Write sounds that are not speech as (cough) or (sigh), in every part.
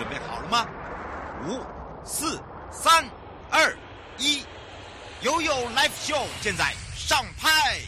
准备好了吗？五、四、三、二、一，悠悠 Live Show 现在上拍。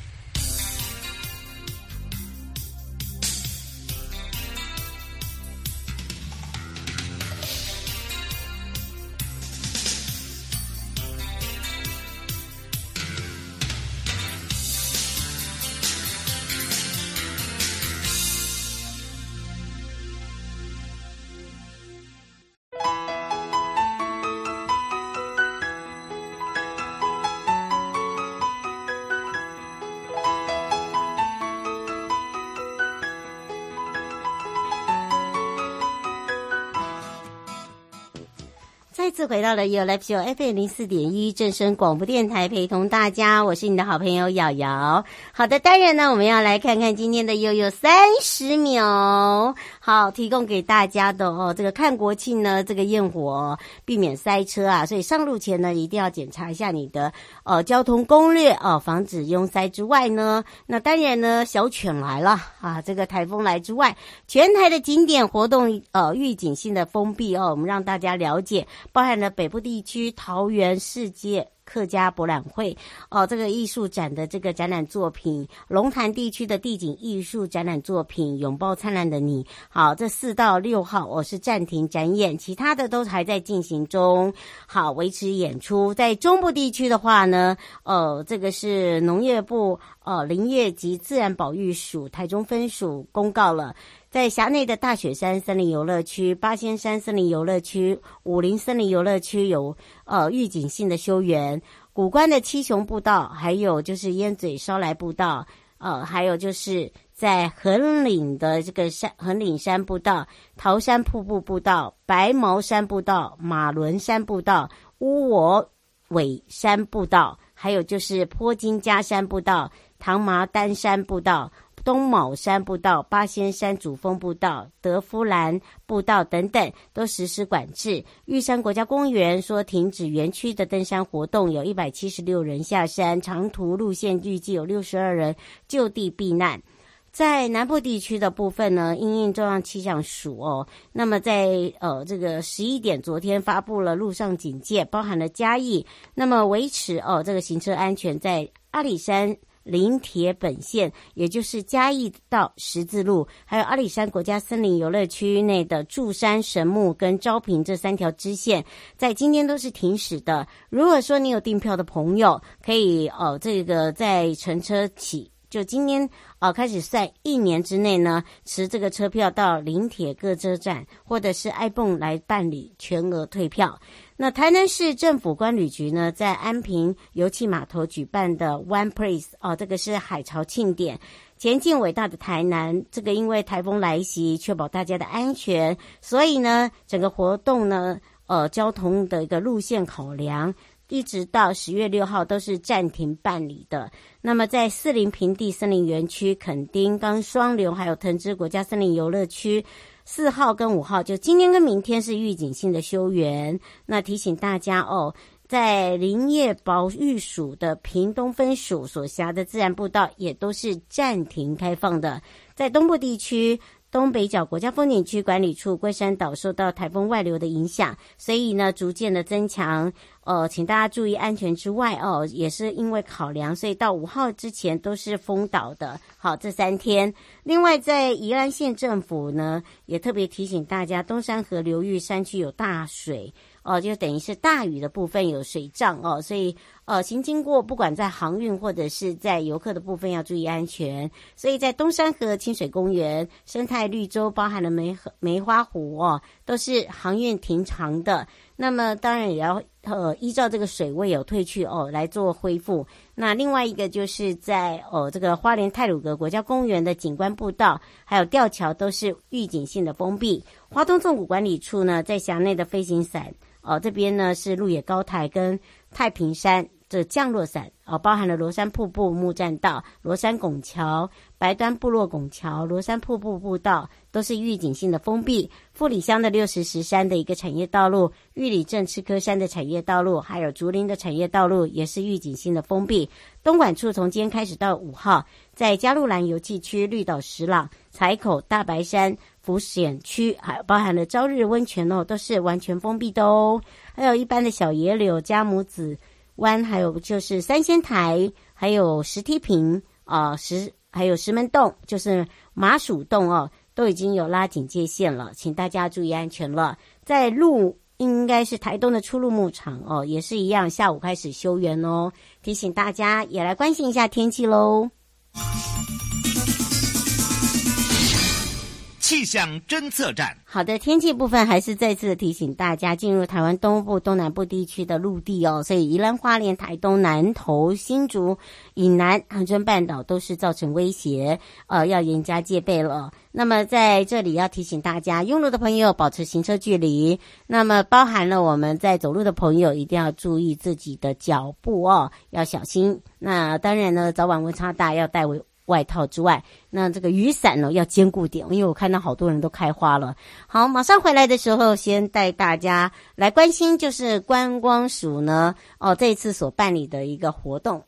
回到了 You Live Show FM 零四点一正声广播电台，陪同大家，我是你的好朋友瑶瑶。好的，当然呢，我们要来看看今天的悠悠三十秒，好，提供给大家的哦。这个看国庆呢，这个焰火，避免塞车啊，所以上路前呢，一定要检查一下你的呃交通攻略哦，防止拥塞之外呢，那当然呢，小犬来了啊，这个台风来之外，全台的景点活动呃预警性的封闭哦，我们让大家了解。包含北部地区桃园世界客家博览会哦，这个艺术展的这个展览作品；龙潭地区的地景艺术展览作品《拥抱灿烂的你》。好，这四到六号我、是暂停展演，其他的都还在进行中。好，维持演出。在中部地区的话呢，呃，这个是农业部呃林业及自然保育署台中分署公告了。在辖内的大雪山森林游乐区、八仙山森林游乐区、武林森林游乐区有呃预警性的休园，谷关的七雄步道，还有就是烟嘴烧来步道，呃，还有就是在横岭的这个山横岭山步道、桃山瀑布步道、白毛山步道、马仑山步道、乌我尾山步道，还有就是坡金加山步道、唐麻丹山步道。东卯山步道、八仙山主峰步道、德夫兰步道等等都实施管制。玉山国家公园说停止园区的登山活动，有一百七十六人下山，长途路线预计有六十二人就地避难。在南部地区的部分呢，因应中央气象署哦，那么在呃这个十一点，昨天发布了路上警戒，包含了嘉义，那么维持哦这个行车安全，在阿里山。林铁本线，也就是嘉义到十字路，还有阿里山国家森林游乐区内的柱山神木跟昭平这三条支线，在今天都是停驶的。如果说你有订票的朋友，可以哦，这个在乘车起，就今天哦开始算一年之内呢，持这个车票到林铁各车站或者是 ibon 来办理全额退票。那台南市政府观旅局呢，在安平油气码头举办的 One Place 哦，这个是海潮庆典，前进伟大的台南。这个因为台风来袭，确保大家的安全，所以呢，整个活动呢，呃，交通的一个路线考量，一直到十月六号都是暂停办理的。那么在四林平地森林园区、垦丁、刚双流还有藤枝国家森林游乐区。四号跟五号，就今天跟明天是预警性的休园。那提醒大家哦，在林业保育署的屏东分署所辖的自然步道也都是暂停开放的。在东部地区，东北角国家风景区管理处龟山岛受到台风外流的影响，所以呢，逐渐的增强。呃，请大家注意安全之外哦，也是因为考量，所以到五号之前都是封岛的。好，这三天。另外，在宜兰县政府呢，也特别提醒大家，东山河流域山区有大水哦，就等于是大雨的部分有水涨哦，所以呃，行经过不管在航运或者是在游客的部分要注意安全。所以在东山河清水公园、生态绿洲，包含了梅和梅花湖哦，都是航运停航的。那么当然也要呃依照这个水位有退去哦来做恢复。那另外一个就是在哦这个花莲太鲁阁国家公园的景观步道还有吊桥都是预警性的封闭。花东纵谷管理处呢在辖内的飞行伞哦这边呢是鹿野高台跟太平山。这降落伞啊，包含了罗山瀑布木栈道、罗山拱桥、白端部落拱桥、罗山瀑布步道，都是预警性的封闭。富里乡的六十石山的一个产业道路、玉里镇赤科山的产业道路，还有竹林的产业道路，也是预警性的封闭。东管处从今天开始到五号，在加路兰游憩区、绿岛石朗、采口、大白山、浮险区，还包含了朝日温泉哦，都是完全封闭的哦。还有一般的小野柳、加母子湾，还有就是三仙台，还有石梯坪啊，石还有石门洞，就是麻薯洞哦，都已经有拉警戒线了，请大家注意安全了。在路应该是台东的出入牧场哦，也是一样，下午开始休园哦，提醒大家也来关心一下天气喽。气象侦测站，好的，天气部分还是再次提醒大家，进入台湾东部、东南部地区的陆地哦，所以宜兰花莲、台东南投、新竹以南、恒春半岛都是造成威胁，呃，要严加戒备了。那么在这里要提醒大家，用路的朋友保持行车距离，那么包含了我们在走路的朋友一定要注意自己的脚步哦，要小心。那当然呢，早晚温差大，要带围。外套之外，那这个雨伞呢要坚固点，因为我看到好多人都开花了。好，马上回来的时候，先带大家来关心，就是观光署呢，哦，这次所办理的一个活动。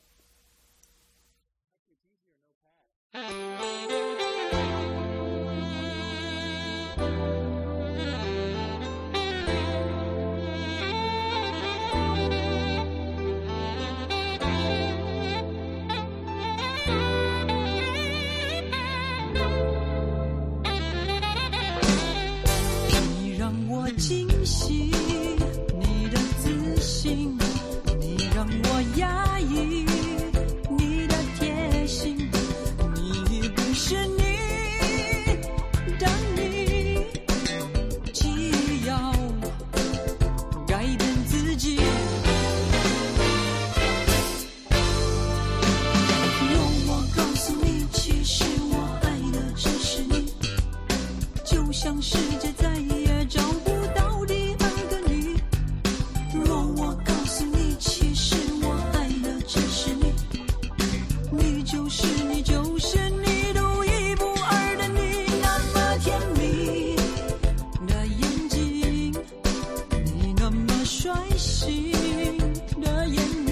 kasih dayanya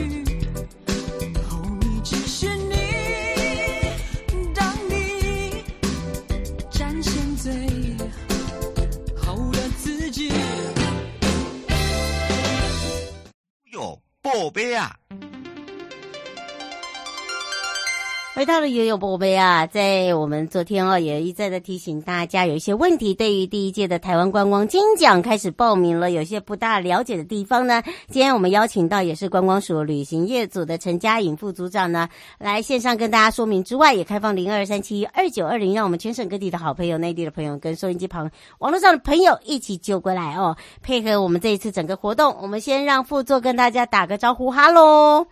回到了悠悠宝贝啊，在我们昨天哦，也一再的提醒大家，有一些问题，对于第一届的台湾观光金奖开始报名了，有些不大了解的地方呢。今天我们邀请到也是观光署旅行业组的陈佳颖副组长呢，来线上跟大家说明之外，也开放零二三七二九二零，让我们全省各地的好朋友、内地的朋友跟收音机旁网络上的朋友一起就过来哦，配合我们这一次整个活动。我们先让副座跟大家打个招呼，哈喽。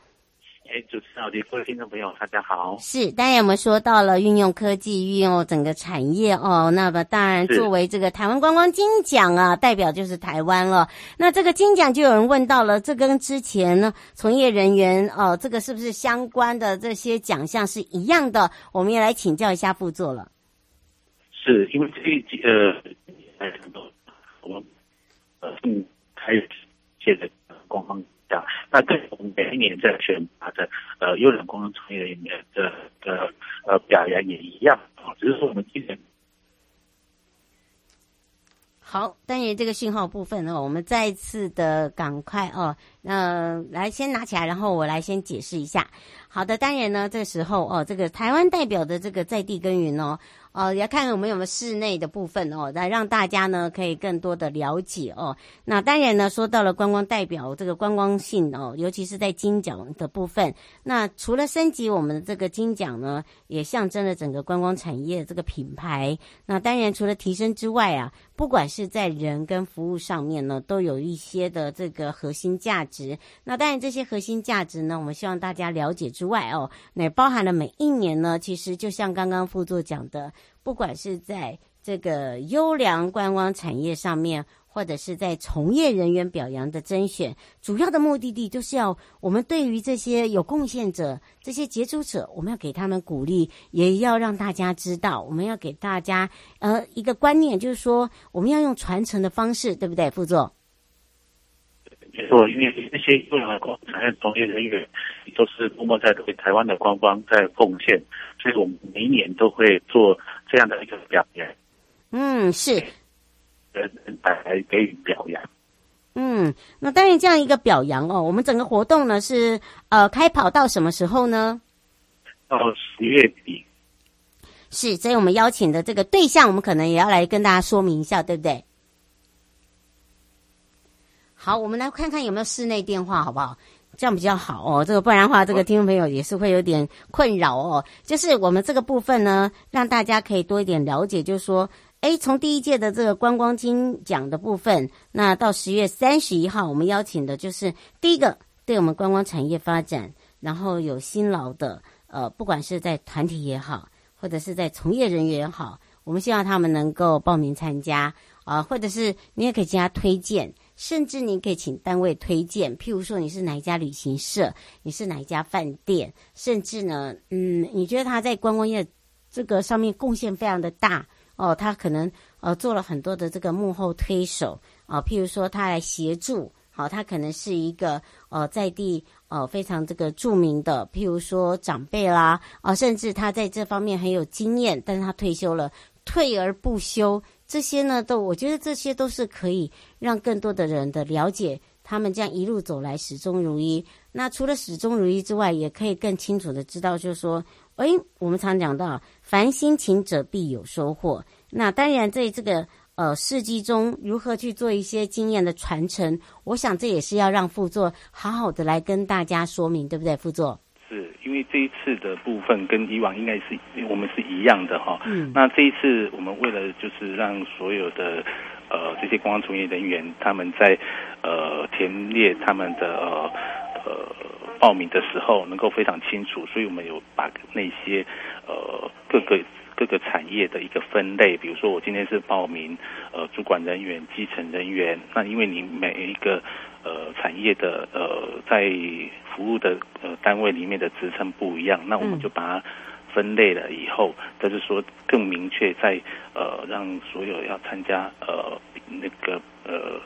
哎，主持人好，各位听众朋友，大家好。是，当然我们说到了运用科技，运用整个产业哦。那么当然，作为这个台湾观光金奖啊，代表就是台湾了。那这个金奖就有人问到了，这跟之前呢从业人员哦，这个是不是相关的这些奖项是一样的？我们也来请教一下副座了。是因为这一季呃，很多我们呃嗯还有现在观光。那跟我们每一年在选拔的呃优良工程从业人员的的呃表扬也一样啊，只是说我们今年好，关于这个讯号部分呢，我们再次的赶快哦，那、呃、来先拿起来，然后我来先解释一下。好的，当然呢，这时候哦，这个台湾代表的这个在地耕耘哦。哦，要看我们有没有室内的部分哦，来让大家呢可以更多的了解哦。那当然呢，说到了观光代表这个观光性哦，尤其是在金奖的部分。那除了升级我们的这个金奖呢，也象征了整个观光产业这个品牌。那当然除了提升之外啊，不管是在人跟服务上面呢，都有一些的这个核心价值。那当然这些核心价值呢，我们希望大家了解之外哦，那包含了每一年呢，其实就像刚刚副座讲的。不管是在这个优良观光产业上面，或者是在从业人员表扬的甄选，主要的目的地就是要我们对于这些有贡献者、这些杰出者，我们要给他们鼓励，也要让大家知道，我们要给大家呃一个观念，就是说我们要用传承的方式，对不对，副座？没错，因为那些优良的观光产业从业人员，都是默默在为台湾的观光在贡献，所以我们每一年都会做这样的一个表演。嗯，是，呃，来给予表扬。嗯，那当然这样一个表扬哦，我们整个活动呢是呃开跑到什么时候呢？到十月底。是，所以我们邀请的这个对象，我们可能也要来跟大家说明一下，对不对？好，我们来看看有没有室内电话，好不好？这样比较好哦。这个不然的话，这个听众朋友也是会有点困扰哦。就是我们这个部分呢，让大家可以多一点了解，就是说，诶，从第一届的这个观光金奖的部分，那到十月三十一号，我们邀请的就是第一个对我们观光产业发展，然后有辛劳的，呃，不管是在团体也好。或者是在从业人员也好，我们希望他们能够报名参加啊，或者是你也可以加推荐，甚至你可以请单位推荐，譬如说你是哪一家旅行社，你是哪一家饭店，甚至呢，嗯，你觉得他在观光业这个上面贡献非常的大哦，他可能呃做了很多的这个幕后推手啊，譬如说他来协助。好，他可能是一个呃在地呃非常这个著名的，譬如说长辈啦，啊、甚至他在这方面很有经验，但是他退休了，退而不休，这些呢都我觉得这些都是可以让更多的人的了解，他们这样一路走来始终如一。那除了始终如一之外，也可以更清楚的知道，就是说，哎，我们常讲到，凡辛勤者必有收获。那当然在这个。呃，事迹中如何去做一些经验的传承？我想这也是要让副座好好的来跟大家说明，对不对？副座是因为这一次的部分跟以往应该是我们是一样的哈。嗯。那这一次我们为了就是让所有的呃这些公安从业人员他们在呃填列他们的呃呃报名的时候能够非常清楚，所以我们有把那些呃各个。各个产业的一个分类，比如说我今天是报名呃主管人员、基层人员，那因为你每一个呃产业的呃在服务的呃单位里面的职称不一样，那我们就把它分类了以后，就是说更明确在呃让所有要参加呃那个呃。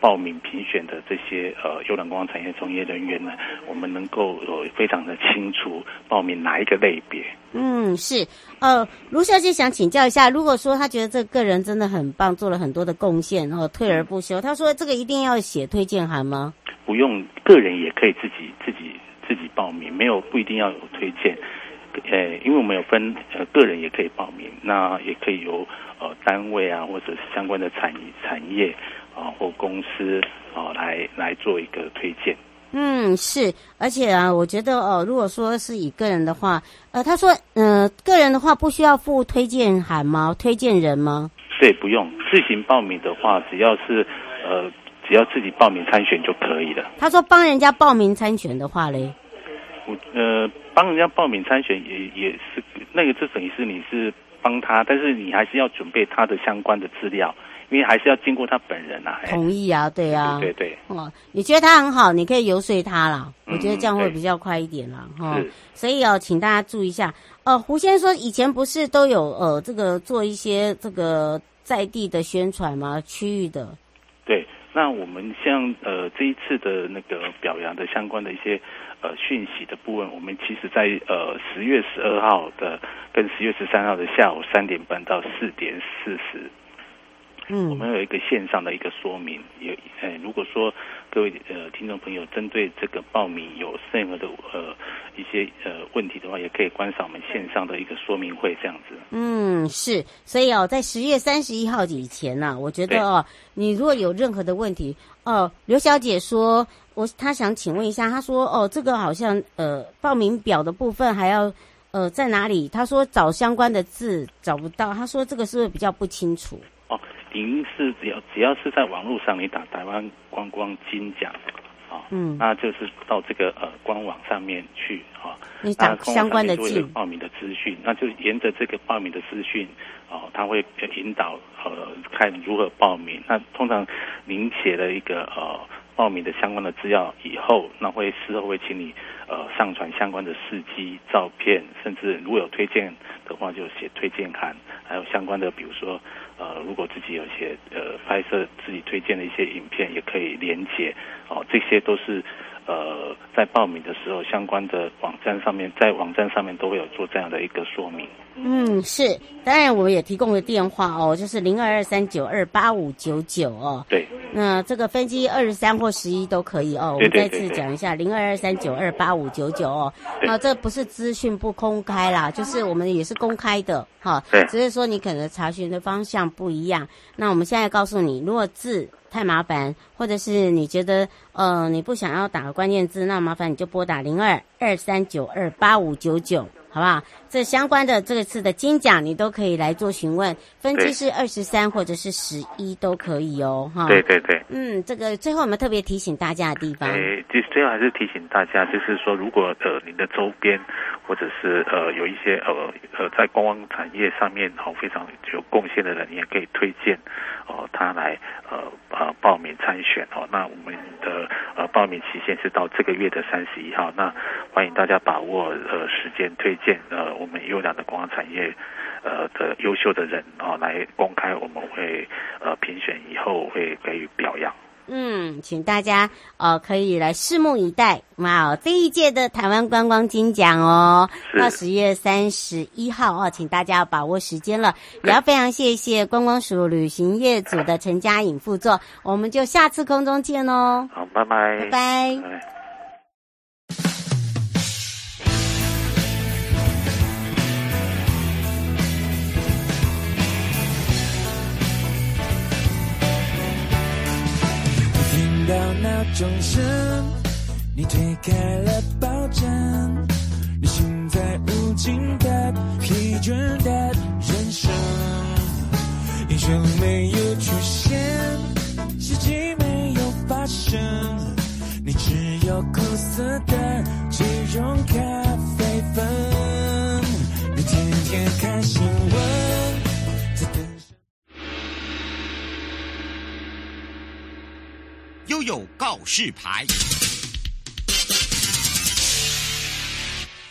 报名评选的这些呃优良观光产业从业人员呢，我们能够有非常的清楚报名哪一个类别。嗯，是。呃，卢小姐想请教一下，如果说她觉得这个人真的很棒，做了很多的贡献，然后退而不休，她说这个一定要写推荐函吗？不用，个人也可以自己自己自己报名，没有不一定要有推荐。呃，因为我们有分呃个人也可以报名，那也可以由呃单位啊或者是相关的产产业。啊，或公司啊，来来做一个推荐。嗯，是，而且啊，我觉得哦，如果说是以个人的话，呃，他说，嗯、呃，个人的话不需要附推荐函吗？推荐人吗？对，不用。自行报名的话，只要是呃，只要自己报名参选就可以了。他说帮人家报名参选的话嘞，我呃，帮人家报名参选也也是那个，就等于是你是帮他，但是你还是要准备他的相关的资料。因为还是要经过他本人啊，同意啊，对啊，对对对。哦，你觉得他很好，你可以游说他啦。嗯、我觉得这样会比较快一点啦，哈、哦。所以哦，请大家注意一下。呃，胡先生说，以前不是都有呃这个做一些这个在地的宣传吗？区域的。对，那我们像呃这一次的那个表扬的相关的一些呃讯息的部分，我们其实在呃十月十二号的跟十月十三号的下午三点半到四点四十。嗯，我们有一个线上的一个说明，也呃，如果说各位呃听众朋友针对这个报名有任何的呃一些呃问题的话，也可以观赏我们线上的一个说明会这样子。嗯，是，所以哦，在十月三十一号以前呢、啊，我觉得哦，你如果有任何的问题哦，刘小姐说，我她想请问一下，她说哦，这个好像呃报名表的部分还要呃在哪里？她说找相关的字找不到，她说这个是不是比较不清楚？哦。您是只要只要是在网络上你打台湾观光金奖，啊，嗯，那就是到这个呃官网上面去啊，你打相关的字，报名的资讯，那就沿着这个报名的资讯，哦，他会引导呃看如何报名。那通常您写了一个呃报名的相关的资料以后，那会事后会请你呃上传相关的事迹照片，甚至如果有推荐的话，就写推荐函，还有相关的比如说。呃，如果自己有些呃拍摄自己推荐的一些影片，也可以连接哦，这些都是呃在报名的时候相关的网站上面，在网站上面都会有做这样的一个说明。嗯，是，当然我们也提供了电话哦，就是零二二三九二八五九九哦。对。那这个分机二十三或十一都可以哦。我们再次讲一下，零二二三九二八五九九哦。那这不是资讯不公开啦，就是我们也是公开的哈。对。只是说你可能查询的方向不一样。那我们现在告诉你，如果字太麻烦，或者是你觉得呃你不想要打个关键字，那麻烦你就拨打零二二三九二八五九九。好不好？这相关的这次的金奖，你都可以来做询问。分期是二十三或者是十一都可以哦，哈。对对对。嗯，这个最后我们特别提醒大家的地方。诶，其实最后还是提醒大家，就是说，如果呃您的周边或者是呃有一些呃呃在观光产业上面哦非常有贡献的人，你也可以推荐哦他来呃呃报名参选哦。那我们的呃报名期限是到这个月的三十一号，那欢迎大家把握呃时间推。荐呃，我们优良的观光产业呃的优秀的人啊、哦，来公开，我们会呃评选以后会给予表扬。嗯，请大家呃可以来拭目以待。哇哦，这一届的台湾观光金奖哦，到十月三十一号哦，请大家要把握时间了。也要非常谢谢观光署旅行业组的陈佳颖副座，我们就下次空中见哦。好，拜拜，拜拜。拜拜。钟声，你推开了抱枕，你行在无尽的疲倦的人生，英雄没有出现，奇迹没有发生，你只有苦涩的即溶咖啡粉，你天天看新闻。悠悠告示牌。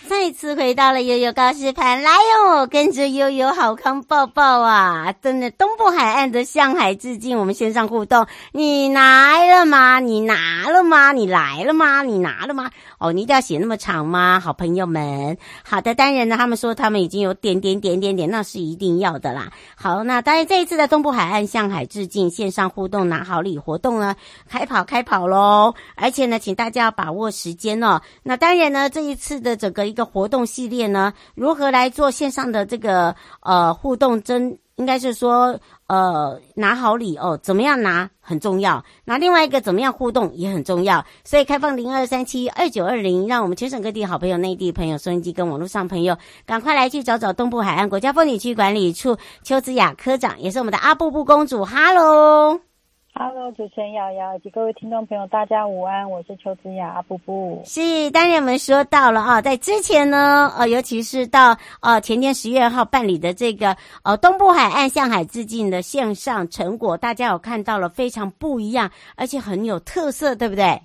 再次回到了悠悠告示牌，来哟，跟着悠悠好康抱抱啊！真的，东部海岸的向海致敬，我们线上互动，你来了吗？你拿了吗？你来了吗？你拿了吗？哦，你一定要写那么长吗？好朋友们，好的，当然呢，他们说他们已经有点点点点点，那是一定要的啦。好，那当然这一次的东部海岸向海致敬线上互动拿好礼活动呢，开跑开跑喽！而且呢，请大家要把握时间哦。那当然呢，这一次的整个一个。活动系列呢，如何来做线上的这个呃互动？真应该是说呃拿好礼哦，怎么样拿很重要。那另外一个怎么样互动也很重要。所以开放零二三七二九二零，让我们全省各地好朋友、内地朋友、收音机跟网络上朋友，赶快来去找找东部海岸国家风景区管理处邱子雅科长，也是我们的阿布布公主。哈喽。Hello，主持人瑶瑶以及各位听众朋友，大家午安，我是邱子雅阿布布。是，当然我们说到了啊，在之前呢，呃，尤其是到呃前天十月二号办理的这个呃东部海岸向海致敬的线上成果，大家有看到了非常不一样，而且很有特色，对不对？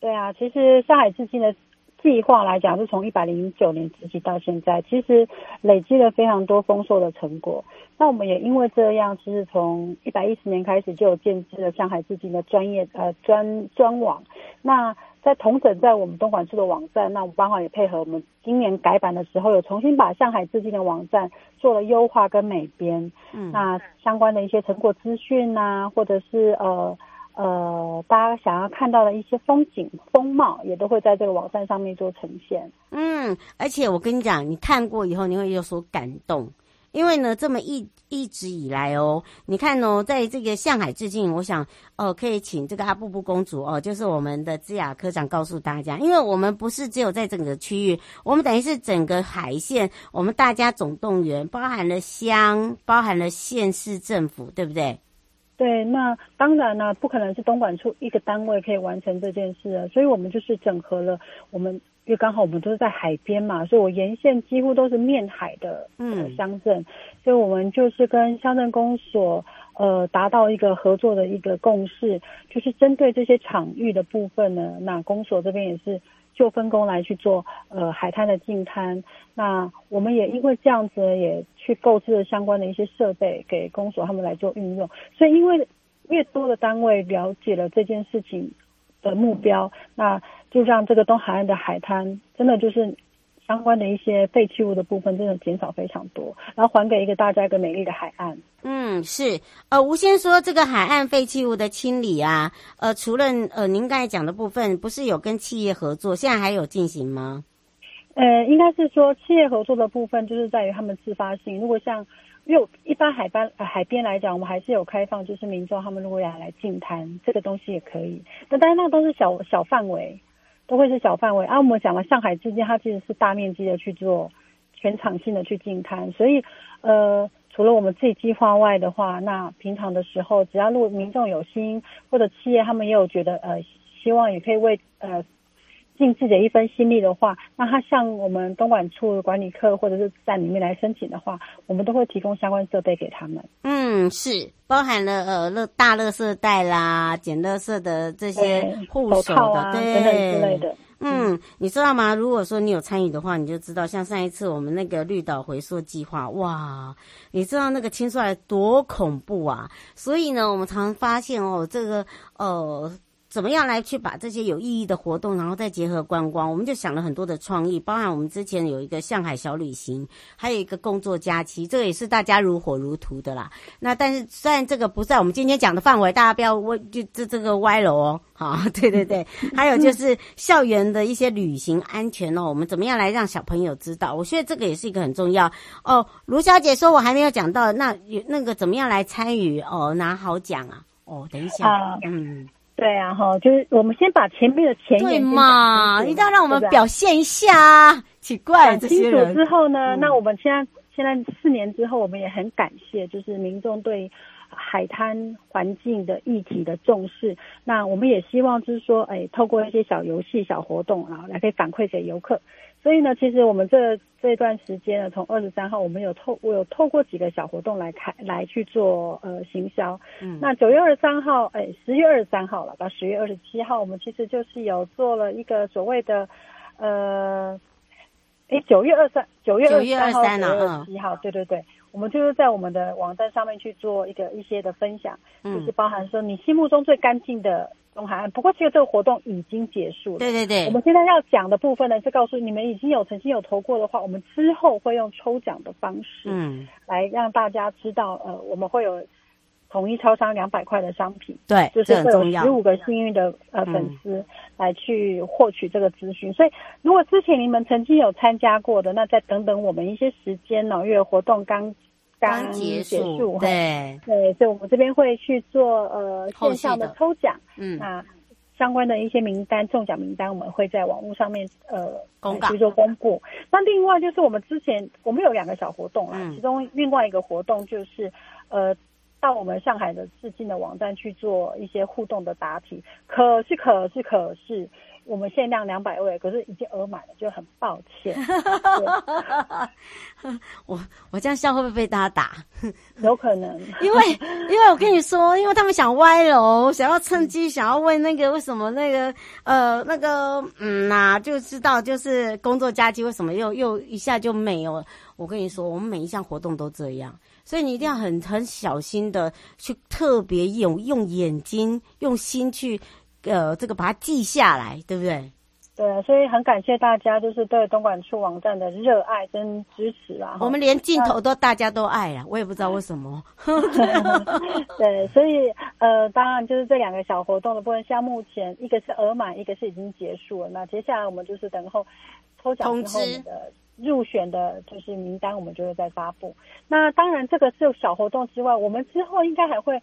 对啊，其实上海致敬的。计划来讲，是从一百零九年直起到现在，其实累积了非常多丰硕的成果。那我们也因为这样，其实从一百一十年开始就有建置了上海致敬的专业呃专专网。那在同整在我们东莞处的网站，那我们刚好也配合我们今年改版的时候，有重新把上海致敬的网站做了优化跟美编。嗯，那相关的一些成果资讯呐，或者是呃。呃，大家想要看到的一些风景风貌，也都会在这个网站上面做呈现。嗯，而且我跟你讲，你看过以后，你会有所感动，因为呢，这么一一直以来哦，你看哦，在这个向海致敬，我想哦，可以请这个阿布布公主哦，就是我们的智雅科长告诉大家，因为我们不是只有在整个区域，我们等于是整个海线，我们大家总动员，包含了乡，包含了县市政府，对不对？对，那当然呢，不可能是东莞处一个单位可以完成这件事啊，所以我们就是整合了我们，因为刚好我们都是在海边嘛，所以我沿线几乎都是面海的呃乡镇，嗯，所以我们就是跟乡镇公所呃达到一个合作的一个共识，就是针对这些场域的部分呢，那公所这边也是。就分工来去做，呃，海滩的净滩。那我们也因为这样子，也去购置了相关的一些设备给公所他们来做运用。所以，因为越多的单位了解了这件事情的目标，那就让这个东海岸的海滩真的就是相关的一些废弃物的部分真的减少非常多，然后还给一个大家一个美丽的海岸。嗯，是。呃，吴先说这个海岸废弃物的清理啊，呃，除了呃您刚才讲的部分，不是有跟企业合作，现在还有进行吗？呃，应该是说企业合作的部分，就是在于他们自发性。如果像因为一般海边、呃、海边来讲，我们还是有开放，就是民众他们如果要来净滩，这个东西也可以。那当然，那都是小小范围。都会是小范围啊，我们讲了上海之间，它其实是大面积的去做全场性的去净滩，所以呃，除了我们自己计划外的话，那平常的时候，只要路民众有心或者企业他们也有觉得呃，希望也可以为呃。尽自己的一份心力的话，那他向我们东莞处管理科或者是在里面来申请的话，我们都会提供相关设备给他们。嗯，是包含了呃乐大乐色袋啦、捡乐色的这些护手的，啊、对等等之类的。嗯，嗯，你知道吗？如果说你有参与的话，你就知道，像上一次我们那个绿岛回溯计划，哇，你知道那个清出来多恐怖啊！所以呢，我们常常发现哦，这个呃。怎么样来去把这些有意义的活动，然后再结合观光？我们就想了很多的创意，包含我们之前有一个向海小旅行，还有一个工作假期，这个也是大家如火如荼的啦。那但是虽然这个不在我们今天讲的范围，大家不要问就这这个歪了哦。好，(laughs) 对对对，还有就是校园的一些旅行安全哦，我们怎么样来让小朋友知道？我觉得这个也是一个很重要哦。卢小姐说，我还没有讲到，那那个怎么样来参与哦，拿好奖啊？哦，等一下，啊、嗯。对啊，哈，就是我们先把前面的前言对嘛，一定要让我们表现一下啊！奇怪，这些人之后呢，嗯、那我们现在现在四年之后，我们也很感谢，就是民众对海滩环境的议题的重视。那我们也希望就是说，哎，透过一些小游戏、小活动，然后来可以反馈给游客。所以呢，其实我们这这段时间呢，从二十三号，我们有透我有透过几个小活动来开来去做呃行销。嗯，那九月二十三号，哎，十月二十三号了，到十月二十七号，我们其实就是有做了一个所谓的呃，哎，九月二三九月二十三号九月二十七号，对对对，我们就是在我们的网站上面去做一个一些的分享，嗯，就是包含说你心目中最干净的。东海岸，不过其实这个活动已经结束了。对对对，我们现在要讲的部分呢，是告诉你们已经有曾经有投过的话，我们之后会用抽奖的方式，嗯，来让大家知道，呃，我们会有统一超商两百块的商品，对，就是会有十五个幸运的呃粉丝来去获取这个资讯。嗯、所以，如果之前你们曾经有参加过的，那再等等我们一些时间呢，因为活动刚。刚结束，结束对 (laughs) 对，所以我们这边会去做呃线上的抽奖，嗯，那相关的一些名单中奖名单，我们会在网络上面呃公告去做公布。那另外就是我们之前我们有两个小活动啊，嗯、其中另外一个活动就是呃到我们上海的致敬的网站去做一些互动的答题，可是可是可是。我们限量两百位，可是已经额满了，就很抱歉。(laughs) 我我这样笑会不会被大家打？有可能，(laughs) 因为因为我跟你说，因为他们想歪楼，想要趁机想要问那个为什么那个呃那个嗯呐、啊，就知道就是工作假期为什么又又一下就没有了。我跟你说，我们每一项活动都这样，所以你一定要很很小心的去特别用用眼睛用心去。呃，这个把它记下来，对不对？对啊，所以很感谢大家，就是对东莞处网站的热爱跟支持啊。我们连镜头都大家都爱啊，我也不知道为什么。(laughs) (laughs) 对，所以呃，当然就是这两个小活动的部分，像目前一个是额满，一个是已经结束了。那接下来我们就是等候抽奖之后的入选的就是名单，我们就会再发布。那当然，这个是小活动之外，我们之后应该还会。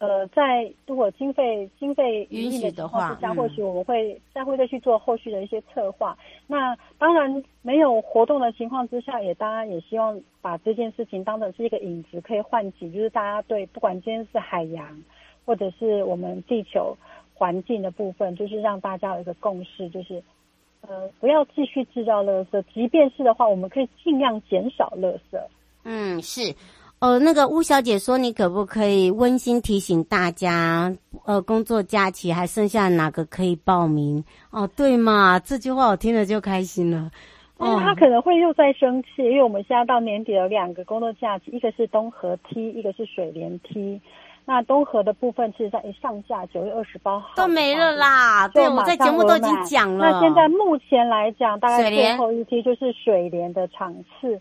呃，在如果经费经费允许的话，之下或许我们会再会再去做后续的一些策划。嗯、那当然没有活动的情况之下，也当然也希望把这件事情当成是一个引子，可以唤起就是大家对不管今天是海洋或者是我们地球环境的部分，就是让大家有一个共识，就是呃不要继续制造垃圾，即便是的话，我们可以尽量减少垃圾。嗯，是。呃，那个巫小姐说，你可不可以温馨提醒大家，呃，工作假期还剩下哪个可以报名？哦，对嘛，这句话我听了就开心了。哦，他可能会又在生气，因为我们现在到年底有两个工作假期，一个是东河梯，一个是水帘梯。那东河的部分，其实在一上架九月二十八号都没了啦。对，我在节目都已经讲了。那现在目前来讲，大概最后一梯就是水莲的场次，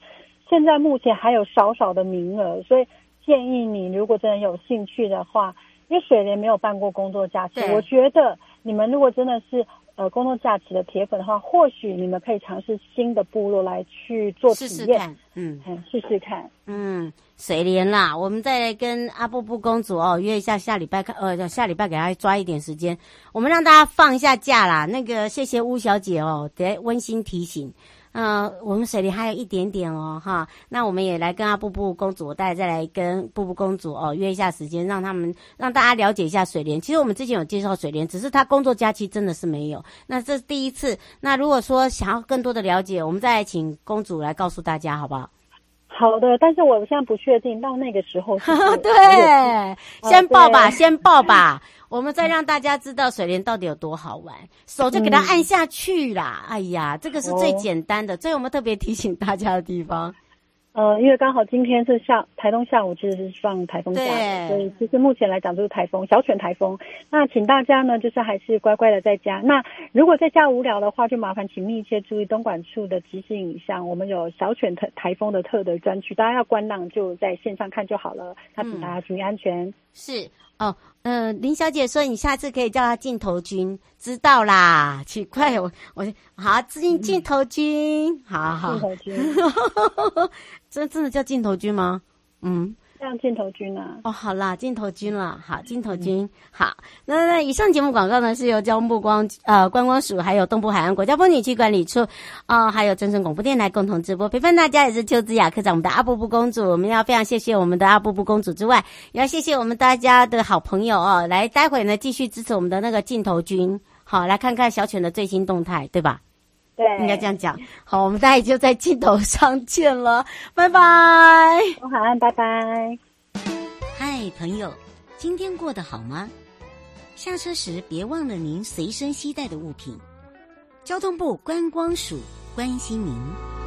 现在目前还有少少的名额，所以建议你如果真的有兴趣的话，因为水莲没有办过工作假期，我觉得你们如果真的是。呃，工作假期的铁粉的话，或许你们可以尝试新的部落来去做体验，试试看，嗯，试试看，嗯，水莲啦，我们再来跟阿布布公主哦约一下下礼拜看，呃，下礼拜给她抓一点时间，我们让大家放一下假啦。那个谢谢巫小姐哦，得温馨提醒。嗯、我们水莲还有一点点哦，哈，那我们也来跟阿布布公主，大家再来跟布布公主哦约一下时间，让他们让大家了解一下水莲。其实我们之前有介绍水莲，只是她工作假期真的是没有。那这是第一次。那如果说想要更多的了解，我们再请公主来告诉大家，好不好？好的，但是我现在不确定到那个时候是是。(laughs) 对，先报吧，先报吧。我们再让大家知道水莲到底有多好玩，手就给它按下去啦。嗯、哎呀，这个是最简单的，这、哦、是我们特别提醒大家的地方。呃，因为刚好今天是下台东下午，其实是放台风假，所以其实目前来讲就是台风小犬台风。那请大家呢，就是还是乖乖的在家。那如果在家无聊的话，就麻烦请密切注意东莞处的提醒影像，我们有小犬台台风的特的专区，大家要观浪就在线上看就好了。那请大家注意安全。嗯、是。哦，嗯、呃，林小姐说你下次可以叫她镜头君，知道啦。奇怪，我我好镜镜头君，嗯、好好。镜头君，真 (laughs) 真的叫镜头君吗？嗯。像镜头君啊！哦，好啦，镜头君了，好，镜头君，嗯、好。那那以上节目广告呢，是由交通部光呃观光署，还有东部海岸国家风景区管理处，啊、呃，还有真声广播电台共同直播。陪伴大家也是邱资雅科长，我们的阿布布公主，我们要非常谢谢我们的阿布布公主之外，也要谢谢我们大家的好朋友哦。来，待会呢继续支持我们的那个镜头君，好，来看看小犬的最新动态，对吧？对，应该这样讲。好，我们大家就在镜头上见了，(laughs) 拜拜。好，安，拜拜。嗨，朋友，今天过得好吗？下车时别忘了您随身携带的物品。交通部观光署关心您。